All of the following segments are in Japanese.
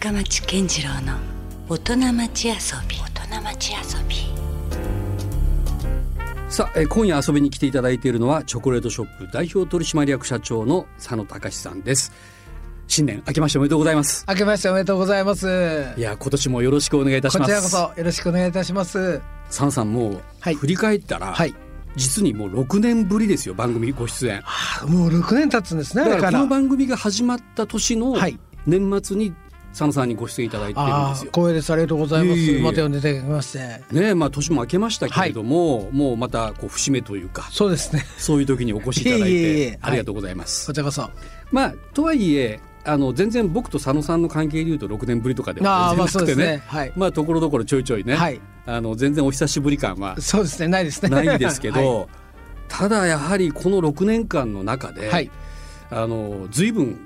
深町健次郎の大人町遊び大人町遊びさあ、えー今夜遊びに来ていただいているのはチョコレートショップ代表取締役社長の佐野隆さんです新年明けましておめでとうございます明けましておめでとうございます。いや今年もよろしくお願いいたしますこちらこそよろしくお願いいたします。佐野さんもう、はい振り返ったら、はい。実にもう6年ぶりですよ番組ご出演あもう6年経つんですね。だからこの番組が始まった年のはい年末に佐野さんにご出演いただいてるんであすよ。光栄です。ありがとうございます。いえいえいえまた呼んでいただきまして。ねえまあ年も明けましたけれども、もうまたこう節目というかそうですね。そういう時にお越しいただいてありがとうございます。こちらこそ。まあとはいえあの全然僕と佐野さんの関係でいうと6年ぶりとかであは全然なくてねね。はい。まあところどころちょいちょいね、はい。あの全然お久しぶり感はそうですね。ないですね。ないんですけど、はいただやはりこの6年間の中で、はい。あの随分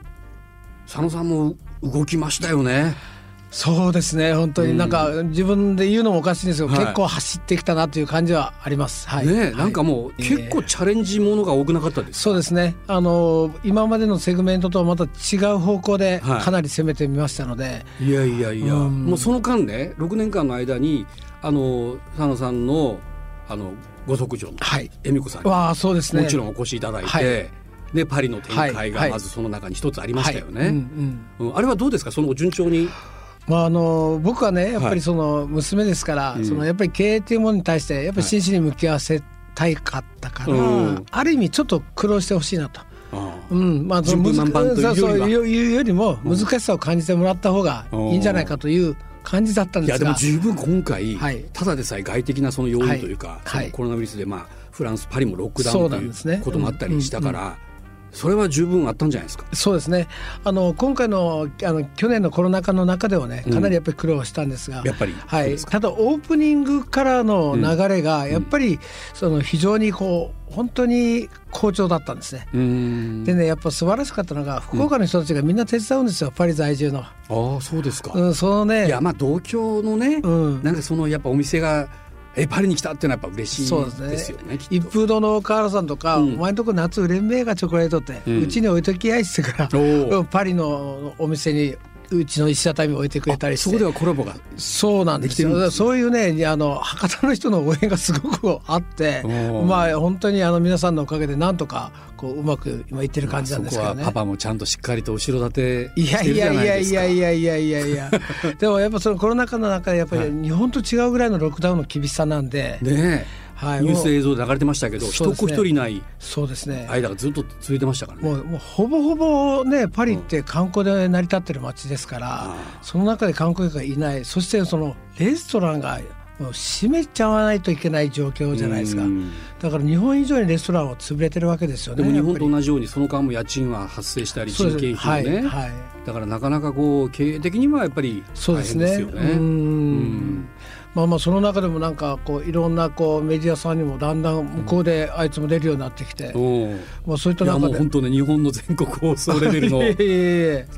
佐野さんも動きましたよね。そうですね。本当になんか自分で言うのもおかしいんですけど、はい結構走ってきたなという感じはあります。はい。ねなんかもうええ結構チャレンジものが多くなかったですか？そうですね。あの今までのセグメントとはまた違う方向ではいかなり攻めてみましたので、いやいやいや、うんもうその間ね6年間の間にあの佐野さんのあのご息女のはい。恵美子さんにわあそうですね。もちろんお越しいただいて、はいでパリの展開はいはい。がまずその中に一つありましたよね、あれはどうですか？その順調に？まああの僕はねやっぱはいりその娘ですから、うん。そのやっぱり経営というものに対してやっぱり真摯に向き合わせたいかったから、うんある意味ちょっと苦労してほしいなと。あうん。まあ、そのそういうよりも難しさを感じてもらった方がいいんじゃないかという感じだったんいやですが。でも十分今回、はい。ただでさえ外的なその要因というか、はい。コロナウイルスでまあフランスパリもロックダウンということもあったりしたから、それは十分あったんじゃないですか？そうですね。あの今回のあの去年のコロナ禍の中ではねかなりやっぱり苦労したんですが、やっぱりはい、ただオープニングからの流れがやっぱりその非常にこう本当に好調だったんですね。でねやっぱ素晴らしかったのが福岡の人たちがみんな手伝うんですよ、パリ在住の。ああそうですか。うん、そのね。いやまあ同郷のね、うん。なんかそのやっぱお店がえパリに来たっていうのはやっぱ嬉しいですよね。きっと。一風堂の河原さんとか、うん。お前んとこ夏売れんべえがチョコレートってうん。うち、に置いときやいっつってから、パリのお店にうちの石畳に置いてくれたりそこではコラボがそうなんですよ。そういうねあの博多の人の応援がすごくあってまあ本当にあの皆さんのおかげでなんとかこううまく今いってる感じなんですけどね。そこは。パパもちゃんとしっかりと後ろ盾いやいやいやないやいやいやいやいや。でもやっぱそのコロナ禍の中でやっぱり日本と違うぐらいのロックダウンの厳しさなんで、ねえ、はい、ニュース映像で流れてましたけど、一子一人いないそうですね。間がずっと続いてましたからね。もうもうほぼほぼねパリって観光で成り立ってる街ですから、あその中で観光客がいない。そしてそのレストランがもう閉めちゃわないといけない状況じゃないですか。うん。だから日本以上にレストランは潰れてるわけですよねでも日本と同じようにその間も家賃は発生したり人件費もね、はい、はい、だからなかなかこう経営的にはやっぱり大そうですね。変ですよね。うん。うんまあまあその中でもなんかこういろんなこうメディアさんにもだんだん向こうであいつも出るようになってきて、おうまあそういった中で。う本当ね日本の全国放送レベルの。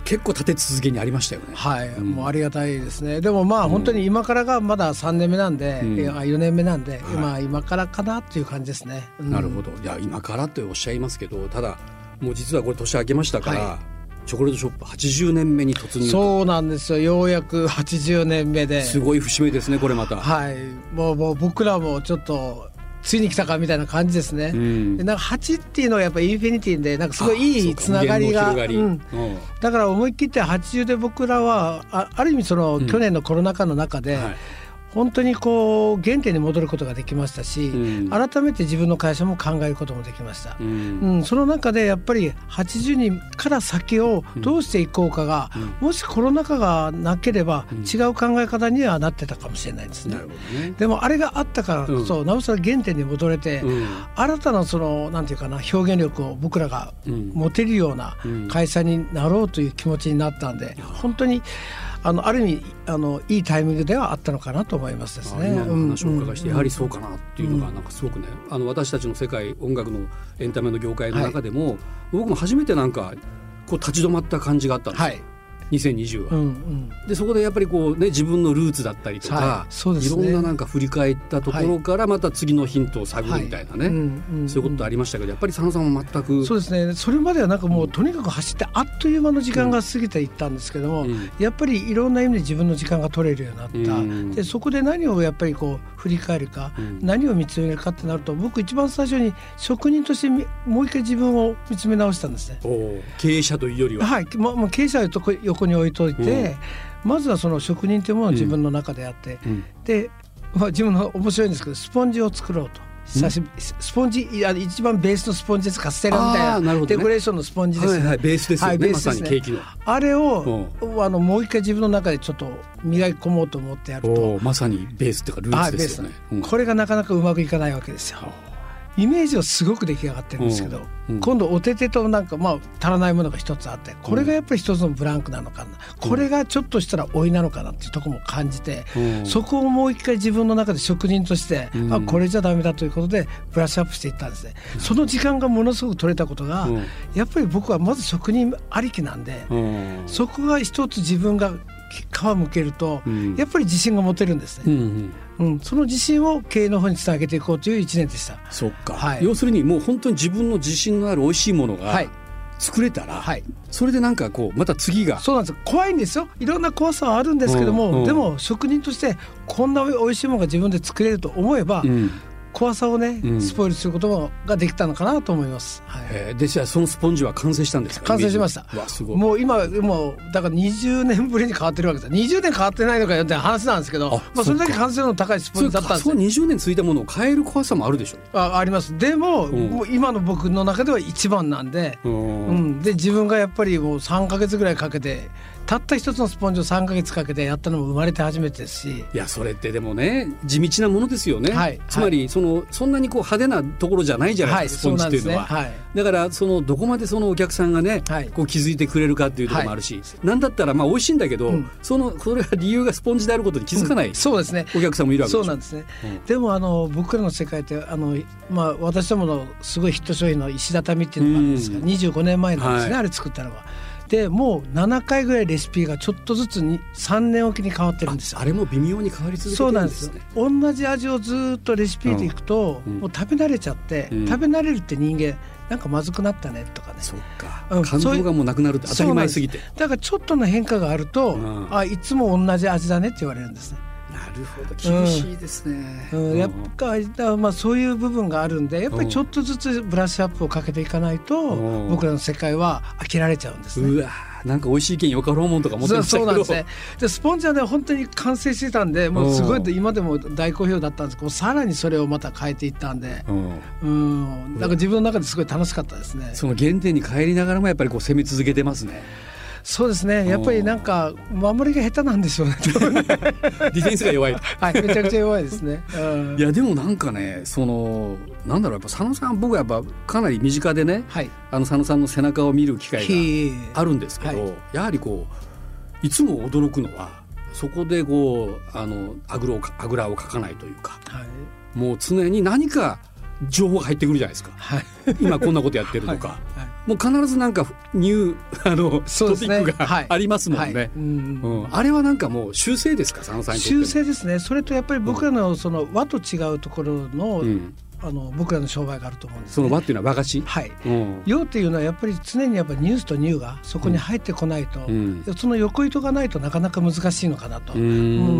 結構立て続けにありましたよね。はい、うん。もうありがたいですね。でもまあ本当に今からがまだ3年目なんで、うん。いや4年目なんで、まあ今からかなっていう感じですね。うん。なるほど。いや今からっておっしゃいますけどただもう実はこれ年明けましたから、はチョコレートショップ80年目に突入そうなんですよ。ようやく80年目で、すごい節目ですねこれまた。はい、もうもう僕らもちょっとついに来たかみたいな感じですね。うん。でなんか8っていうのはやっぱインフィニティでなんかすごいあいいつながりがうん。う。んだから思い切って80で僕らはあある意味そのうん。去年のコロナ禍の中で、はい本当にこう原点に戻ることができましたし、うん。改めて自分の会社も考えることもできました。うん。うん、その中でやっぱり80人から先をどうしていこうかが、もしコロナ禍がなければ違う考え方にはなってたかもしれないですね。ね。でもあれがあったからこそ、なおさら原点に戻れて、うん。新たなそのなんていうかな表現力を僕らがうん。持てるようなうん。会社になろうという気持ちになったんで、本当にあのある意味あのいいタイミングではあったのかなと思いますですね。あ今の話をお伺いして、うんやはりそうかなっていうのがなんかすごくね、あの私たちの世界音楽のエンタメの業界の中でも、僕も初めてなんかこう立ち止まった感じがあったんですよ。はい2020は、うんうん。でそこでやっぱりこうね自分のルーツだったりとか、はい。そうですね。いろんななんか振り返ったところからまた次のヒントを探るみたいなね、うんうんそういうことありましたけどやっぱり佐野さんは全くそうですね。それまではなんかもうとにかく走ってあっという間の時間が過ぎていったんですけども、うん。やっぱりいろんな意味で自分の時間が取れるようになった、うん。でそこで何をやっぱりこう振り返るか、うん。何を見つめるかってなると僕一番最初に職人としてみもう一回自分を見つめ直したんですね。経営者というよりは、はい、ままあ、経営者をとこ横に置いといて、まずはその職人というものを自分の中であって、うん。で、まあ、自分の面白いんですけどスポンジを作ろうと。久しぶりスポンジいや一番ベースのスポンジですかステラみたいなね。なデコレーションのスポンジですね、はいはいベースですよね、はいベースですね。にケーキの。あれを、あのもう一回自分の中でちょっと磨き込もうと思ってやると。まさにベースっていうかルーツですよね、うんこれがなかなかうまくいかないわけですよ。イメージはすごく出来上がってるんですけど、うんうん。今度お手手となんかまあ足らないものが一つあってこれがやっぱり一つのブランクなのかな、これがちょっとしたら老いなのかなっていうところも感じて、うん。そこをもう一回自分の中で職人として、うん。あこれじゃダメだということでブラッシュアップしていったんですね。その時間がものすごく取れたことが、うん。やっぱり僕はまず職人ありきなんで、うん。そこが一つ自分が皮むけると、うん。やっぱり自信が持てるんですね。うんうん。うん、その自信を経営の方につなげていこうという一年でした。そっか、はい。要するにもう本当に自分の自信のある美味しいものがはい。作れたら、はい、それでなんかこうまた次が。そうなんです。怖いんですよ。いろんな怖さはあるんですけども、うんうん。でも職人としてこんな美味しいものが自分で作れると思えば、うん怖さをね、うん。スポイルすることができたのかなと思います。はい。えー。でじゃあそのスポンジは完成したんですか？完成しました。うわすごい。もう今もうだから20年ぶりに変わってるわけです。20年変わってないのかよって話なんですけどあまあ、それだけ完成度の高いスポンジだったんですそうよ20年ついたものを変える怖さもあるでしょ。ああります。でも,、うん。もう今の僕の中では一番なんで、ううん。ん、で自分がやっぱりもう3か月ぐらいかけてたった一つのスポンジを3か月かけてやったのも生まれて初めてですし。いやそれってでもね地道なものですよね、はい。つまりそのそんなにこう派手なところじゃないじゃないですか、はいスポンジっていうのは、そうなんですね。だからそのどこまでそのお客さんがね、はい。こう気づいてくれるかっていうところもあるし、なんだったらまあ美味しいんだけど、うん。そのそれが理由がスポンジであることに気づかない、そうですね。お客さんもいるわけそうなんですね、うん。でもあの僕らの世界ってあの、まあ、私どものすごいヒット商品の石畳っていうのがあるんですが、うん。25年前なんですね、はい。あれ作ったのは。でもう7回ぐらいレシピがちょっとずつに3年おきに変わってるんです。よあ。れも微妙に変わり続けてそうなんでするんです。ね同じ味をずっとレシピでいくと、うん。もう食べ慣れちゃって、うん。食べ慣れるって人間なんかまずくなったねとかね。そっか、うん。感動がもうなくなるって当たり前すぎて。だからちょっとの変化があると、うん。あいつも同じ味だねって言われるんですね。なるほど厳しいですね、うん、やっぱりまあそういう部分があるんでやっぱりちょっとずつブラッシュアップをかけていかないとうん。僕らの世界は飽きられちゃうんですね。うわなんか美味しいけんよかろうもんとか思ってましたそうなんですね。でスポンジはね本当に完成してたんでもうすごいうん今でも大好評だったんですけどさらにそれをまた変えていったんで、うん。うん、だから自分の中ですごい楽しかったですね。その原点に帰りながらもやっぱりこう攻め続けてますね。そうですねやっぱりなんか守りが下手なんでしょうね。ディフェンスが弱い。はいめちゃくちゃ弱いですね。うんいやでもなんかねそのなんだろうやっぱ佐野さん僕はやっぱかなり身近でねはい。あの佐野さんの背中を見る機会ひがあるんですけど、はいやはりこういつも驚くのはそこでこうあのあぐらをあぐらをかかないというかはいもう常に何か情報が入ってくるじゃないですか。はい。今こんなことやってるとか、はい。もう必ずなんかニュー あのそうですね。トピックはい。がありますもんね。はい。うんうん、あれはなんかもう修正ですか？佐野さん修正ですね。それとやっぱり僕らのその和と違うところの,、うん、あの僕らの商売があると思うんです、ね、その和っていうのは和菓子、はい。うん。洋っていうのはやっぱり常にやっぱニュースとニューがそこに入ってこないと、うん。その横糸がないとなかなか難しいのかなと、うん。う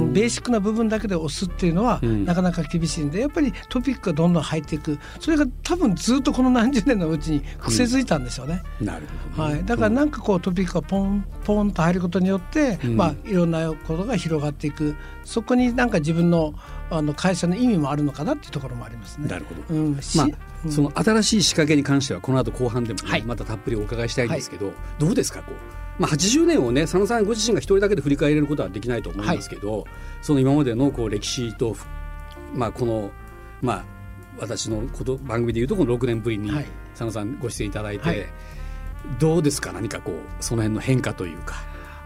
ん。ベーシックな部分だけで押すっていうのは、うん。なかなか厳しいんでやっぱりトピックがどんどん入っていく。それが多分ずっとこの何十年のうちに癖づいたんですよね。なるほどね、はい、だからなんかこうトピックがポンポンと入ることによって、うん。まあいろんなことが広がっていくそこになんか自分のあの会社の意味もあるのかなっていうところもありますね。なるほど。うん、しまあ、うん。その新しい仕掛けに関してはこの後後半でもね、はいまたたっぷりお伺いしたいんですけど、どうですかこう、まあ、80年をね佐野さんご自身が一人だけで振り返れることはできないと思いますけど、その今までのこう歴史と、まあ、この、まあ、私のこと番組でいうとこの6年ぶりにはい。佐野さんご出演いただいて、はい。どうですか？何かこうその辺の変化というか。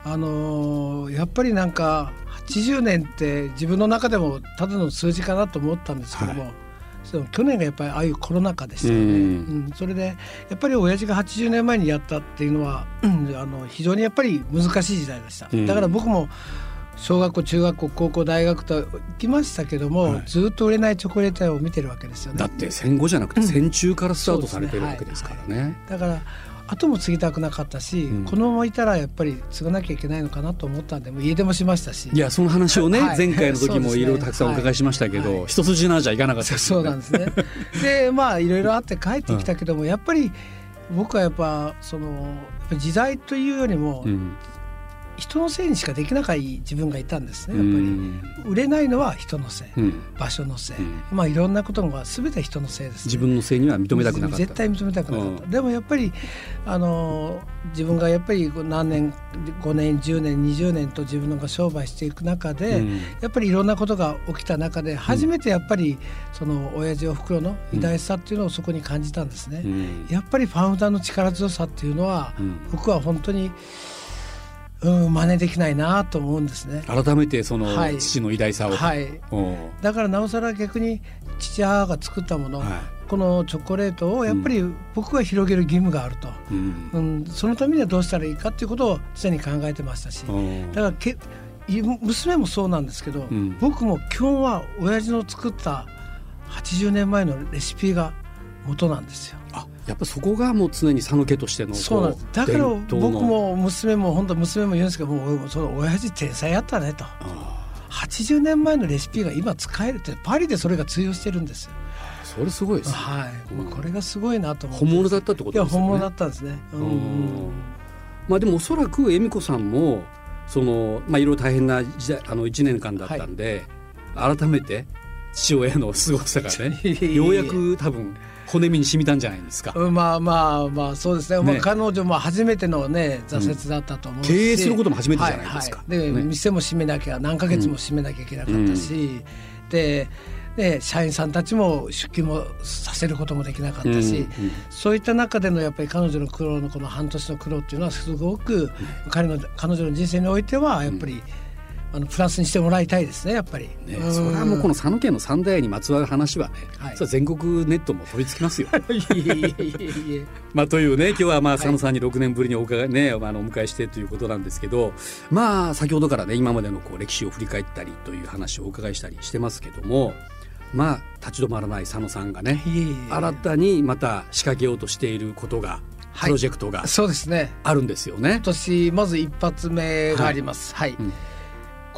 あのーやっぱりなんか80年って自分の中でもただの数字かなと思ったんですけども、はその去年がやっぱりああいうコロナ禍でしたよね、うんうんそれでやっぱり親父が80年前にやったっていうのは、うんあの非常にやっぱり難しい時代でした、うん。だから僕も小学校中学校高校大学と行きましたけども、はい。ずっと売れないチョコレート屋を見てるわけですよね。だって戦後じゃなくてうん戦中からスタートされてるわけですからね。だから後も継ぎたくなかったし、うん。このままいたらやっぱり継がなきゃいけないのかなと思ったんでもう家出もしましたし。いやその話をね、はい。前回の時もいろいろたくさんお伺いしましたけど、はい。一筋縄じゃいかなかったですそうなんですね。でまあいろいろあって帰ってきたけども、やっぱり僕はやっぱその時代というよりも、うん人のせいにしかできなかった自分がいたんですねやっぱり。うん売れないのは人のせい、うん。場所のせい、うん。まあいろんなことが全て人のせいです、ね。自分のせいには認めたくなかった。絶対認めたくなかった、うん。でもやっぱりあの自分がやっぱり何年5年10年20年と自分が商売していく中で、うん。やっぱりいろんなことが起きた中で初めてやっぱりその親父おふくろの偉大さっていうのをそこに感じたんですね。うん。やっぱりファウンダーの力強さっていうのは、うん。僕は本当にうん真似できないなと思うんですね。改めてそのはい。父の偉大さを。はい、おう。だからなおさら逆に父母が作ったもの、はい。このチョコレートをやっぱり僕が広げる義務があると、うん。うん、そのためにはどうしたらいいかっていうことを常に考えてましたし、おう。だからけい娘もそうなんですけど、ん。僕も基本は親父の作った80年前のレシピが元なんですよ。あやっぱそこがもう常に佐野家としてのこそうなんだから僕も娘も本当娘も言うんですけどもうその親父天才やったねと。あ80年前のレシピが今使えるってパリでそれが通用してるんですよ。あそれすごいですね。はい、まあこれがすごいなと思って。本物だったってこいやとですよね。本物だったんですね。うん。うん。まあでもおそらく恵美子さんもそのまあいろいろ大変な時代あの1年間だったんで、改めて父親の凄さがねようやく多分骨身に染みたんじゃないですか。うんまあまあまあそうですね。まあね。彼女も初めてのね挫折だったと思うし、経営することも初めてじゃないですか。はいはい。で、ね。店も閉めなきゃ何ヶ月も閉めなきゃいけなかったし、で。で社員さんたちも出勤もさせることもできなかったし、うんうんそういった中でのやっぱり彼女の苦労のこの半年の苦労っていうのはすごく彼の彼女の人生においてはやっぱり、あのプラスにしてもらいたいですねやっぱり。ねうんそれはもうこの佐野家の三代にまつわる話はね、はいそれは全国ネットも飛びつきますよ。まあ、というね今日はまあはい佐野さんに6年ぶりにお伺い、ね、あのお迎えしてということなんですけどまあ先ほどからね今までのこう歴史を振り返ったりという話をお伺いしたりしてますけどもまあ立ち止まらない佐野さんがね新たにまた仕掛けようとしていることが、はいプロジェクトがそうですね。あるんですよね今。年まず一発目があります。はい。うん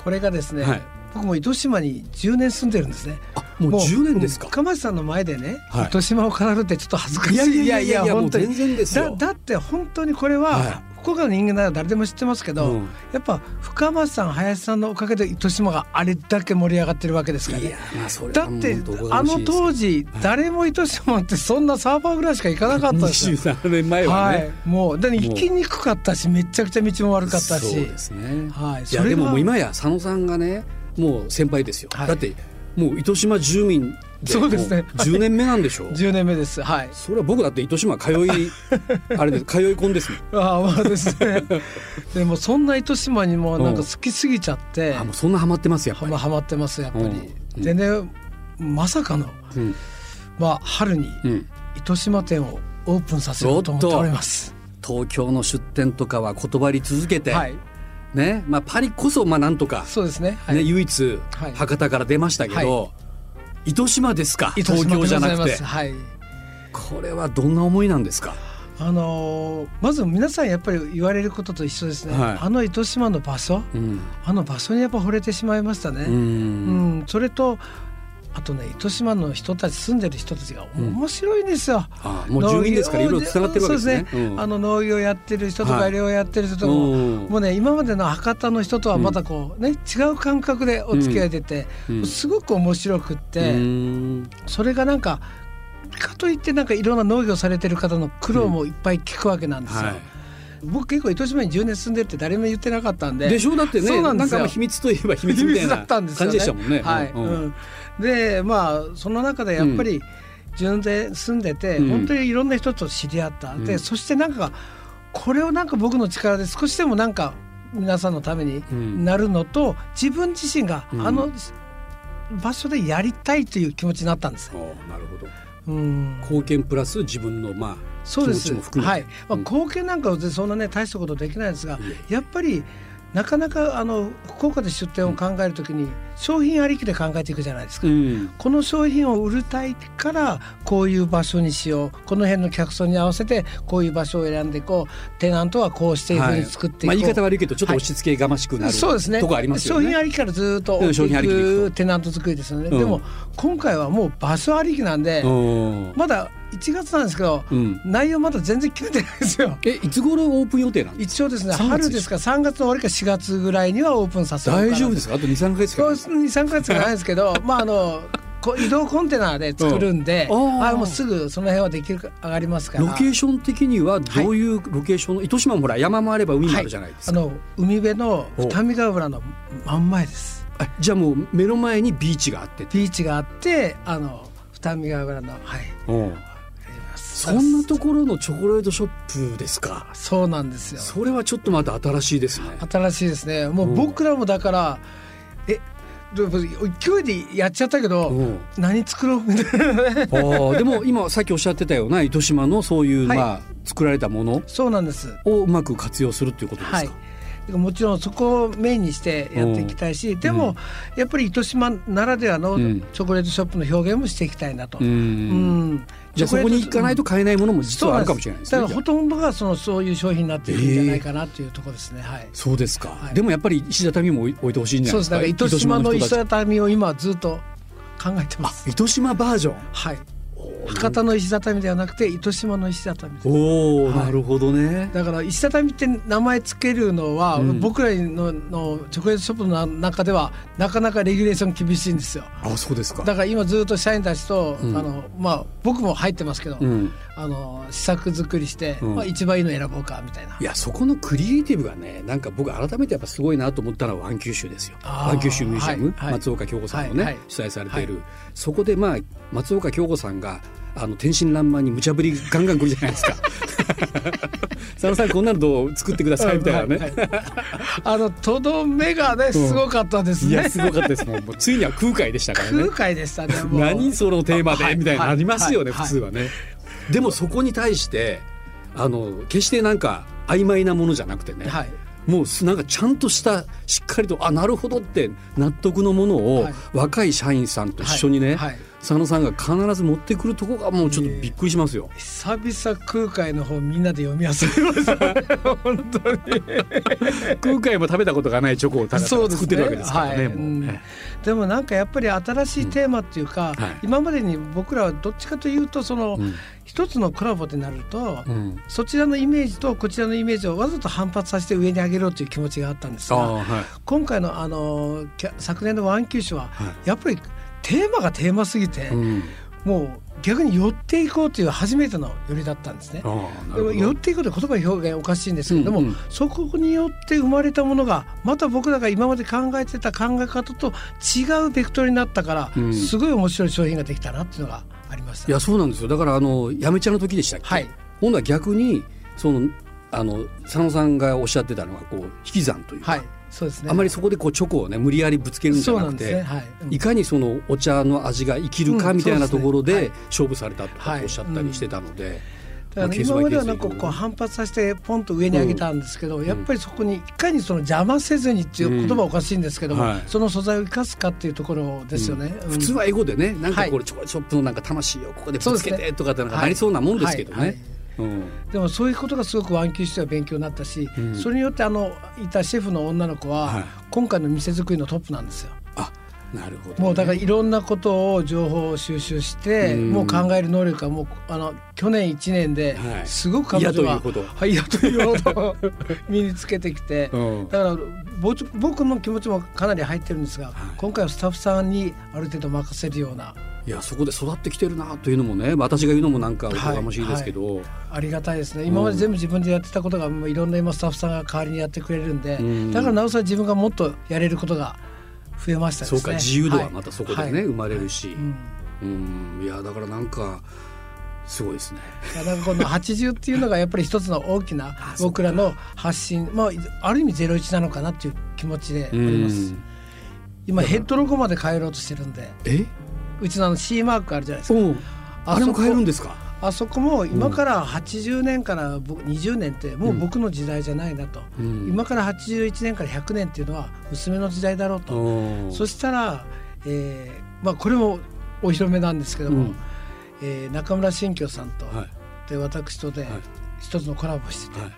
これがですね、はい僕も糸島に10年住んでるんですね。あもう10年ですか？うん。深町さんの前でね、はい糸島を語るってちょっと恥ずかしい。いやいやいやいや本当に全然ですよ。だだって本当にこれは、はい福岡の人間なら誰でも知ってますけど、うん。やっぱ深町さん林さんのおかげで糸島があれだけ盛り上がってるわけですからね。だってあの当時、誰も糸島ってそんなサーファーぐらいしか行かなかったですよ。27年前はね、はい、もうだ行きにくかったしめちゃくちゃ道も悪かったし。そうですね。はい。いやでももう今や佐野さんがねもう先輩ですよ。はい。だってもう糸島住民でそうですね。も10年目なんでしょ？う。10年目です。はい。それは僕だって糸島通い あれです通い込んです。ああまあですね。でもそんな糸島にもなんか好きすぎちゃって。あもうそんなハマってますやっぱり。ハマってますやっぱり、うん。でねまさかのうん。まあ春にうん。糸島店をオープンさせようと思っております。東京の出店とかは断り続けて、はい。ねまあパリこそまあなんとか、そうですね。はい。ね唯一はい。博多から出ましたけど、糸島ですか？東京じゃなくて。はい。これはどんな思いなんですか？あのーまず皆さんやっぱり言われることと一緒ですね、はい。あの糸島の場所？うん。あの場所にやっぱ惚れてしまいましたね、ううんん。それとあとね糸島の人たち住んでる人たちが面白いんですよ。あもう住民ですからいろいろつながってるわけですね。そうですね。うんあの農業やってる人とかはい漁業やってる人とかも、うんもうね今までの博多の人とはまたこうね、違う感覚でお付き合い出て、うんすごく面白くって、うんそれがなんかかといってなんかいろんな農業されてる方の苦労もいっぱい聞くわけなんですよ。はい。僕結構糸島に10年住んでるって誰も言ってなかったんで。でしょだってねそうなんですよかまあ秘密といえば秘密みたいなだったんですよ感じでしたもんね。はい、うんうんでまあその中でやっぱり純で住んでて、うん。本当にいろんな人と知り合った、うん。でそしてなんかこれをなんか僕の力で少しでもなんか皆さんのためにうん。なるのと自分自身がうん。あの場所でやりたいという気持ちになったんです。なるほど。うん。貢献プラス自分のまあそうです。はい、まあ、貢献なんかはそんなね大したことできないんですが、やっぱりなかなかあの福岡で出店を考えるときに商品ありきで考えていくじゃないですか、うん。この商品を売りたいからこういう場所にしよう。この辺の客層に合わせてこういう場所を選んでいこう。テナントはこうしていうふうに作っていこう、まあ、言い方悪いけどちょっと押し付けがましくなる、そうですね。とこありますよね。商品ありきからずっと商品ありきテナント作りですよね、うん。でも今回はもう場所ありきなんで、うんまだ1月なんですけど、うん。内容まだ全然決めてないですよ。えいつ頃オープン予定なんです一応ですね3月春ですか？ら3月の終わりか4月ぐらいにはオープンさせかようかな大丈夫ですか？あと23か月かそう23か月じゃないですけど まああのこ移動コンテナで作るんで、うんあー。あもうすぐその辺はできるか上がりますから。ロケーション的にはどういうロケーションの、糸島もほら山もあれば海もあるじゃないですか、あの海辺の二見ヶ浦の真ん前です。あじゃあもう目の前にビーチがあってビーチがあってあの二見ヶ浦のはい。そんなところのチョコレートショップですか？そうなんですよ。それはちょっとまた新しいですね。新しいですね。もう僕らもだから、えでも勢いでやっちゃったけど、うん。何作ろうみたいなでも今さっきおっしゃってたような糸島のそういう、はい。まあ作られたもの。そうなんです。をうまく活用するっていうことですか、はい。もちろんそこをメインにしてやっていきたいし、でもやっぱり糸島ならではのうん。チョコレートショップの表現もしていきたいなと。うん。うんじゃあそこに行かないと買えないものも実はあるかもしれないですね。だからほとんどがそのそういう商品になっていくんじゃないかなっていうところですね。はい。そうですか、はいでもやっぱり石畳も置い置いてほしいんじゃそうないですか？です。だから糸島の石畳を今ずっと考えてます。糸島バージョン。はい。博多の石畳ではなくて糸島の石畳です。おお、はいなるほどね。だから石畳って名前つけるのは、うん僕らののチョコレートショップの中ではなかなかレギュレーション厳しいんですよ。あ、そうですか。だから今ずっと社員たちと、うんあのまあ僕も入ってますけど、うん。あの試作作りして、うんまあ一番いいの選ぼうかみたいな。いやそこのクリエイティブがねなんか僕改めてやっぱすごいなと思ったのはワン九州ですよあーワン九州ミュージアム、はいはい松岡京子さんのね、主催されている、そこでまあ松岡京子さんがあの天真爛漫に無茶ぶりガンガン来るじゃないですか。佐野さんこんなのどう作ってくださいみたいなね、あのとどめがねすごかったですね。いやすごかったです。もうもうついには空海でしたからね。空海でしたね。何そのテーマで、はいみたいなのありますよね、はい。普通はね、でもそこに対してあの決してなんか曖昧なものじゃなくてね、はい。もうすなんかちゃんとしたしっかりとあなるほどって納得のものを、はい。若い社員さんと一緒にね、はい。はい佐野さんが必ず持ってくるとこがもうちょっとびっくりしますよ。久々空海の本みんなで読み漁りました。本当に。空海も食べたことがないチョコをただただそうですね作ってるわけですからね。はいもううんねでもなんかやっぱり新しいテーマっていうか、はい今までに僕らはどっちかというとその、うん一つのコラボってなると、うんそちらのイメージとこちらのイメージをわざと反発させて上に上げろという気持ちがあったんですがはい今回のあの昨年のワン九州は、はやっぱりテーマがテーマすぎて、うん。もう逆に寄っていこうという初めての寄りだったんですね。寄っていくという言葉表現おかしいんですけれども、うんうん。そこによって生まれたものがまた僕らが今まで考えてた考え方と違うベクトルになったから、うん。すごい面白い商品ができたなっていうのがありました。いやそうなんですよ。だからあのやめちゃんの時でしたっけ、はい。今度は逆にそのあの佐野さんがおっしゃってたのはこう引き算というか、はい、そうですね。あまりそこでこうチョコをね無理やりぶつけるんじゃなくて、ね。はい。うん。いかにそのお茶の味が生きるかうんみたいなところで勝負されたとかはいおっしゃったりしてたので、だから今まではなんかこう反発させてポンと上に上げたんですけど、やっぱりそこにいかにその邪魔せずにっていう言葉はおかしいんですけども、うん。はい。その素材を生かすかっていうところですよね。うん。普通は英語でねなんかこはれチョコレートショップのなんか魂をここでぶつけてとかってなんかなりそうなもんですけどはい。はい。ね。うん。でもそういうことがすごくワンキューしては勉強になったし、うん。それによってあのいたシェフの女の子は、はい。今回の店作りのトップなんですよ。あなるほどね、もうだからいろんなことを情報を収集して、うん。もう考える能力がもうあの去年1年ではい。すごく彼女は、はい、嫌というほど身につけてきて、うん。だから僕の気持ちもかなり入ってるんですが、今回はスタッフさんにある程度任せるようないやそこで育ってきてるなというのもね私が言うのもなんかおこがましいですけど、ありがたいですね。今まで全部自分でやってたことがもういろんな今スタッフさんが代わりにやってくれるんで、うん。だからなおさら自分がもっとやれることが増えましたですね。そうか自由度はまたそこでね、はい。生まれるし、うん。うん。いやだからなんかすごいですね。いやだからこの80っていうのがやっぱり一つの大きな 僕らの発信まあある意味ゼロ一なのかなっていう気持ちでおります。今ヘッドロゴまで変えろうとしてるんで。え？うちのあの C マークあるじゃないですか。おあれも変えるんですか？あそこも今から80年から20年ってもう僕の時代じゃないなと、うん、今から81年から100年っていうのは娘の時代だろうと。そしたら、えーまあ、これもお披露目なんですけども、うん、えー、中村新居さんと、はい、で私とで一つのコラボしてて、はい、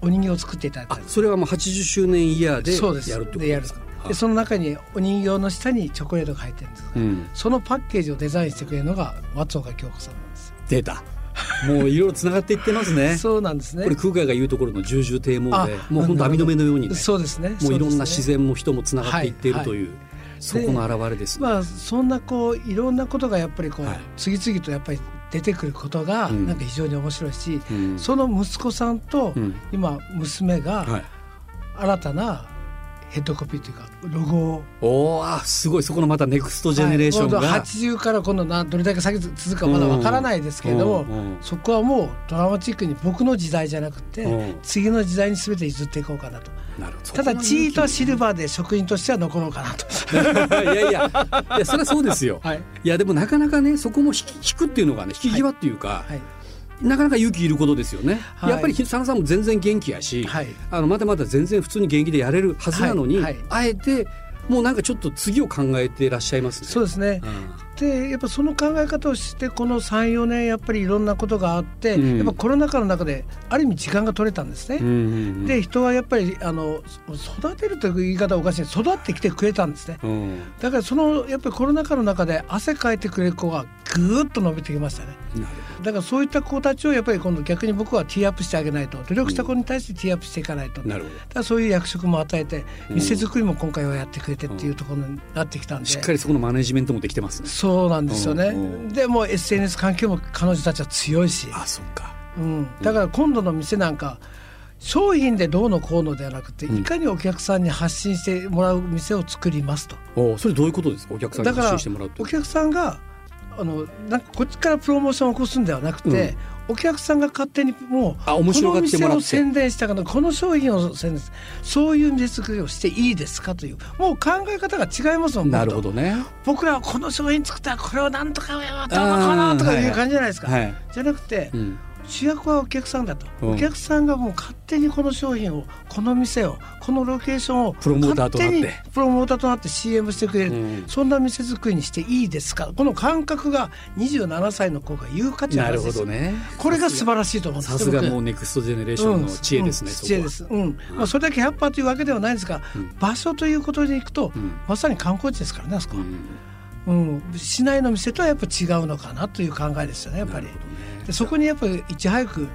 お人形を作っていただいたそれはもう80周年イヤーでやるってことですか？でその中にお人形の下にチョコレートが入ってるんです。が、うん、そのパッケージをデザインしてくれるのが松岡京子さんなんです。出た。もういろいろつながっていってますね。そうなんですね。これ空海が言うところの重々堤防で、もう本当網の目のように、ね、そうですね。もういろんな自然も人もつながっていっているという。はいはいそこの表れです、ね、まあそんなこういろんなことがやっぱりこう、はい、次々とやっぱり出てくることがなんか非常に面白いし、うん、その息子さんと今娘が新たなヘッドコピーというかロゴを。おあすごい。そこのまたネクストジェネレーションが、はい、80から今度などれだけ先続くかまだわからないですけれども、そこはもうドラマチックに僕の時代じゃなくて次の時代に全て譲っていこうかなと。ただチートはシルバーで職員としては残ろうかなと。いやいやいやそれはそうですよ、はい、いやでもなかなかねそこも引引くっていうのがね引き際っていうか、はい。はいなかなか勇気いることですよね、はい、やっぱり佐野さんも全然元気やし、はい、あのまだまだ全然普通に元気でやれるはずなのに、はい、あえてもうなんかちょっと次を考えていらっしゃいますね。そうですね、うん、でやっぱその考え方をしてこの34年やっぱりいろんなことがあって、うん、やっぱコロナ禍の中である意味時間が取れたんですね。うんうんうん、で人はやっぱりあの育てるという言い方はおかしい育ってきてくれたんですね。うん、だからそのやっぱりコロナ禍の中で汗かいてくれる子がぐっと伸びてきましたね。だからそういった子たちをやっぱり今度逆に僕はティーアップしてあげないと努力した子に対してティーアップしていかないと、うん、なるほど。だからそういう役職も与えて店作りも今回はやってくれてっていうところになってきたんで、しっかりそこのマネジメントもできてますね。そうなんですよね、でも SNS 環境も彼女たちは強いし。あそっか、うん、だから今度の店なんか、商品でどうのこうのではなくて、いかにお客さんに発信してもらう店を作りますと。おそれどういうことですか？お客さんに発信してもらうお客さんがあのなんかこっちからプロモーションを起こすんではなくて、うん、お客さんが勝手にもうあ面白がってもらって。この店を宣伝したからこの商品を宣伝そういう店作りをしていいですかというもう考え方が違いますもんなるほどね。僕らはこの商品作ったらこれをなんとかどうのかなとかいう感じじゃないですか、はい、じゃなくて、うん主役はお客さんだと、うん、お客さんがもう勝手にこの商品をこの店をこのロケーションをプロモーターとなって。プロモーターとなって CM してくれる、うん、そんな店作りにしていいですか？この感覚が27歳の子が言う価値あるんです。ね。これが素晴らしいと思うんです。さすがもうネクストジェネレーションの知恵ですね、うん、知恵です、うん。まあ、それだけ100%というわけではないんですが、場所ということでいくと、まさに観光地ですからねあそこは。うん、市内の店とはやっぱ違うのかなという考えですよねやっぱり。ね、でそこにやっぱりいち早く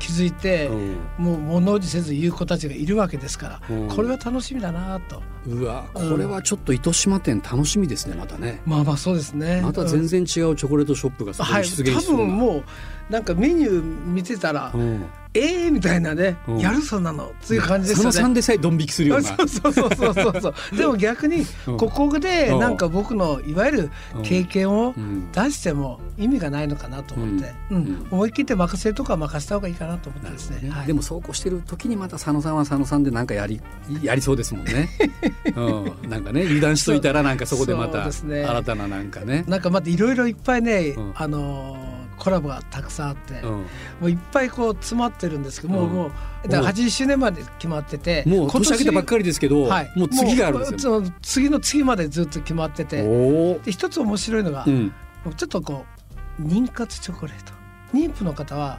気づいて、うん、もう物おじせず言う子たちがいるわけですから、うん、これは楽しみだなと。うわこれはちょっと糸島店楽しみですねまたね。まあまあそうですね。また全然違うチョコレートショップがそこに出現する、はい、多分もうなんかメニュー見てたら、うん。ええー、みたいなね、うん、やるそんなのっていう感じですよね。その3でさえドン引きするような。そうそうそうそうそう。でも逆にここでなんか僕のいわゆる経験を出しても意味がないのかなと思って、うん、うん、思い切って任せるとか任せた方がいいかなと思ってですね。ね。はい、でもそうこうしてる時にまた佐野さんは佐野さんでなんかやりやりそうですもんね。うん、なんかね油断しといたらなんかそこでまた新たななんかね。なんかまたいろいろいっぱいね、あのーコラボがたくさんあって、うん、もういっぱいこう詰まってるんですけど、もうもうだから80周年まで決まっててもう年明けたばっかりですけど、はい、もう次があるんですよ次の次までずっと決まっててで一つ面白いのが、うん、ちょっとこう妊活チョコレート。妊婦の方は、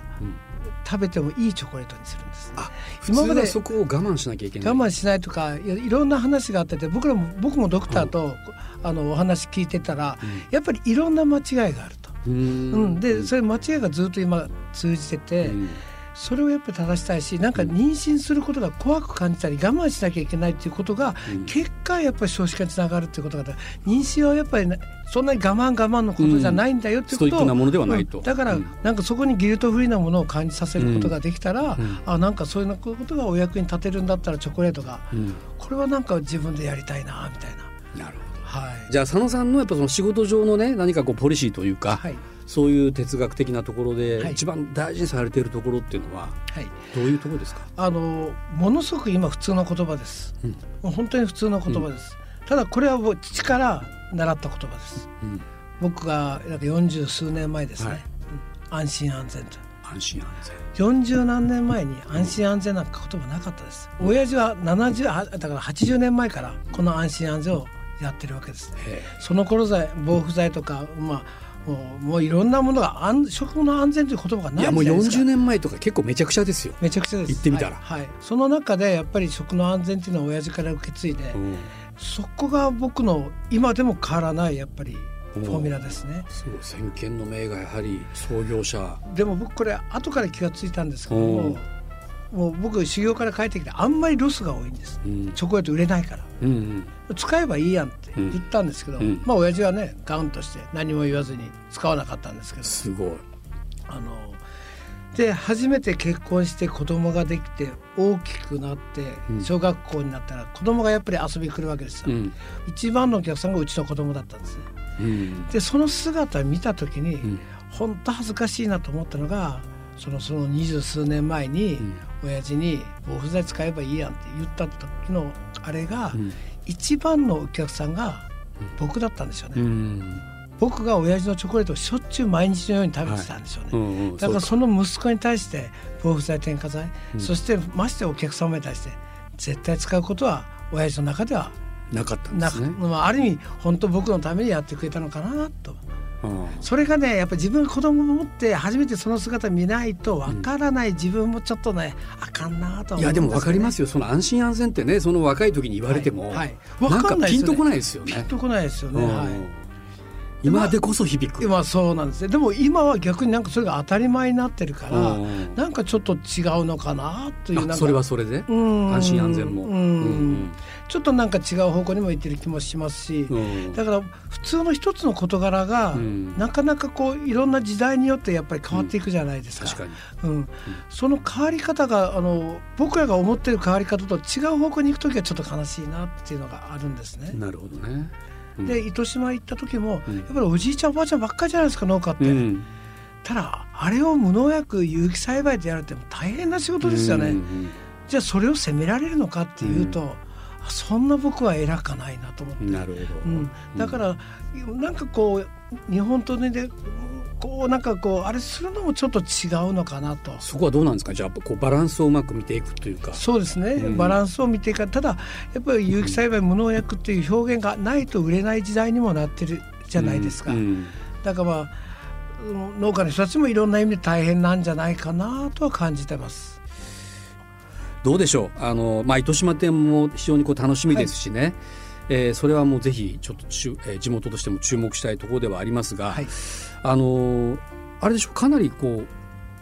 食べてもいいチョコレートにするんです、あ今までそこを我慢しなきゃいけない。我慢しないとかいろんな話があってて僕らも僕もドクターと、あのお話聞いてたら、やっぱりいろんな間違いがあると。うん、でそれ間違いがずっと今通じてて、うん、それをやっぱり正したいしなんか妊娠することが怖く感じたり我慢しなきゃいけないっていうことが、うん、結果やっぱり少子化につながるっていうことが妊娠はやっぱり、ね、そんなに我慢我慢のことじゃないんだよっていうことを、なものではないと、だから、なんかそこにギルトフリーなものを感じさせることができたら、あなんかそういうことがお役に立てるんだったらチョコレートが、これはなんか自分でやりたいなみたいな。なるほどはい、じゃあ佐野さんのやっぱその仕事上のね何かこうポリシーというか、はい、そういう哲学的なところで一番大事にされているところっていうのは、はい、どういうところですか？あのものすごく今普通の言葉です、うん、もう本当に普通の言葉です、ただこれは父から習った言葉です、うん、僕がなんか40数年前ですね、はい、安心安全と。安心安全。40何年前に安心安全なんか言葉なかったです、うん、親父は70だから80年前からこの安心安全をやってるわけです、その頃剤防腐剤とかまあもうもういろんなものが安食の安全という言葉がないいやもう40年前とか結構めちゃくちゃですよ。めちゃくちゃです。言ってみたら、はい、はい、その中でやっぱり食の安全っていうのは親父から受け継いで、うん、そこが僕の今でも変わらないやっぱりフォーミュラですね。そう先見の明がやはり創業者。でも僕これ後から気がついたんですけども、もう僕修行から帰ってきてあんまりロスが多いんです、うん、チョコレート売れないから、うんうん、使えばいいやんって言ったんですけど、うん、まあ親父はねガウンとして何も言わずに使わなかったんですけど。すごい。あので初めて結婚して子供ができて大きくなって小学校になったら子供がやっぱり遊びに来るわけですよ、うん、一番のお客さんがうちの子供だったんですね、うん、でその姿を見た時に、うん、本当恥ずかしいなと思ったのがそのその二十数年前に親父に「防腐剤使えばいいやん」って言った時のあれが、一番のお客さんが僕だったんですよね。僕が親父のチョコレートをしょっちゅう毎日のように食べてたんですよね、はいうんうん、だからその息子に対して防腐剤添加剤、うん、そしてましてお客様に対して絶対使うことは親父の中ではなかったんですねある意味本当僕のためにやってくれたのかなとそれがねやっぱ自分が子供を持って初めてその姿見ないとわからない自分もちょっとね、あかんなと、ね、いやでも分かりますよ。その安心安全ってねその若い時に言われても、はい。はい、なんかピンとこないですよね。ピンとこないですよね、はい。今でこそ響く、まあ、そうなんですね。でも今は逆になんかそれが当たり前になってるから、なんかちょっと違うのかなというそれはそれで？安心安全も、うん、ちょっとなんか違う方向にも行ってる気もしますし、だから普通の一つの事柄が、なかなかこういろんな時代によってやっぱり変わっていくじゃないですか。かうんその変わり方があの僕らが思ってる変わり方と違う方向に行く時はちょっと悲しいなっていうのがあるんですね。なるほどね。で糸島行った時も、やっぱりおじいちゃんおばあちゃんばっかりじゃないですか農家って。ただあれを無農薬有機栽培でやるって大変な仕事ですよね。じゃあそれを責められるのかっていうと、そんな僕は偉かないなと思って。なるほど、うん、だから、なんかこう日本とねでこうなんかこうあれするのもちょっと違うのかなと。そこはどうなんですか？じゃあこうバランスをうまく見ていくというか。そうですね、うん、バランスを見ていく。ただやっぱり有機栽培無農薬っていう表現がないと売れない時代にもなってるじゃないですか、うん。うん、だからまあ農家の人たちもいろんな意味で大変なんじゃないかなとは感じてます。どうでしょう？あの、まあ、糸島店も非常にこう楽しみですしね、はい。えー、それはもうぜひちょっとちゅ、えー、地元としても注目したいところではありますが、はい、あのー、あれでしょう？かなりこう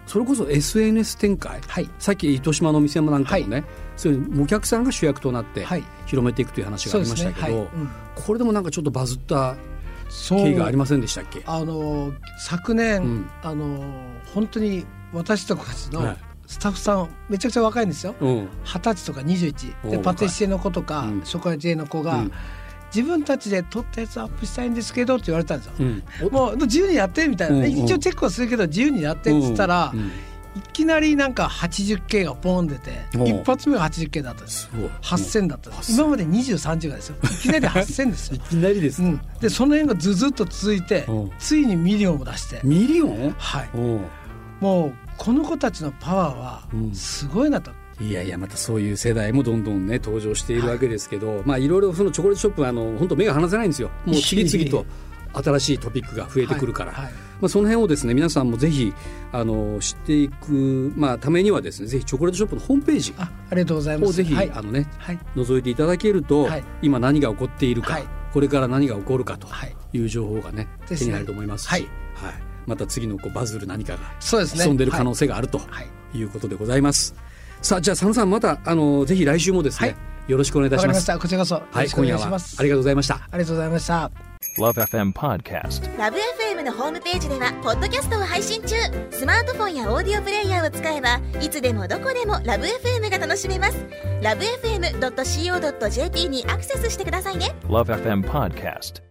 それこそ SNS 展開、はい、さっき糸島の店もなんかもね、はい、そういうお客さんが主役となって広めていくという話がありましたけど、ねはい。うん、これでもなんかちょっとバズった経緯がありませんでしたっけ？あの昨年、うん、あの本当に私たちのスタッフさんめちゃくちゃ若いんですよ。二十、歳とか21でパティシエの子とか、ショコラティエの子が、自分たちで撮ったやつアップしたいんですけどって言われたんですよ、うん、もう自由にやってみたいな、ね、一応チェックはするけど自由にやってって言ったら、いきなりなんか 80K がポン出て一発目が 80K だったんです8000だったんです今まで23時がですよ。いきなり8000 ですよ。いきなりです、うん、でその辺がずずっと続いてついにミリオンも出して。ミリオン？はい。もうこの子たちのパワーはすごいなと、うん、いやいやまたそういう世代もどんどんね登場しているわけですけど、はい、まあいろいろそのチョコレートショップはあの本当目が離せないんですよ。もう次々と新しいトピックが増えてくるから、はいはい、まあ、その辺をですね皆さんもぜひあの知っていく、まあ、ためにはですねぜひチョコレートショップのホームページあありがとうございます。をぜひ、はい、あのね、はい、覗いていただけると、今何が起こっているか、これから何が起こるかとい。う情報がね、手に入ると思いますし、はいまた次のこうバズる何かが潜んでる可能性があるとい。うことでございます。さあじゃあ佐野さんまたあのぜひ来週もですね、よろしくお願いいたします。こちらこそはい今夜はありがとうございました。ありがとうございました。LoveFM Podcast LoveFM のホームページではポッドキャストを配信中。スマートフォンやオーディオプレイヤーを使えばいつでもどこでも LoveFM が楽しめます。LoveFM.co.jp にアクセスしてくださいね。LoveFM Podcast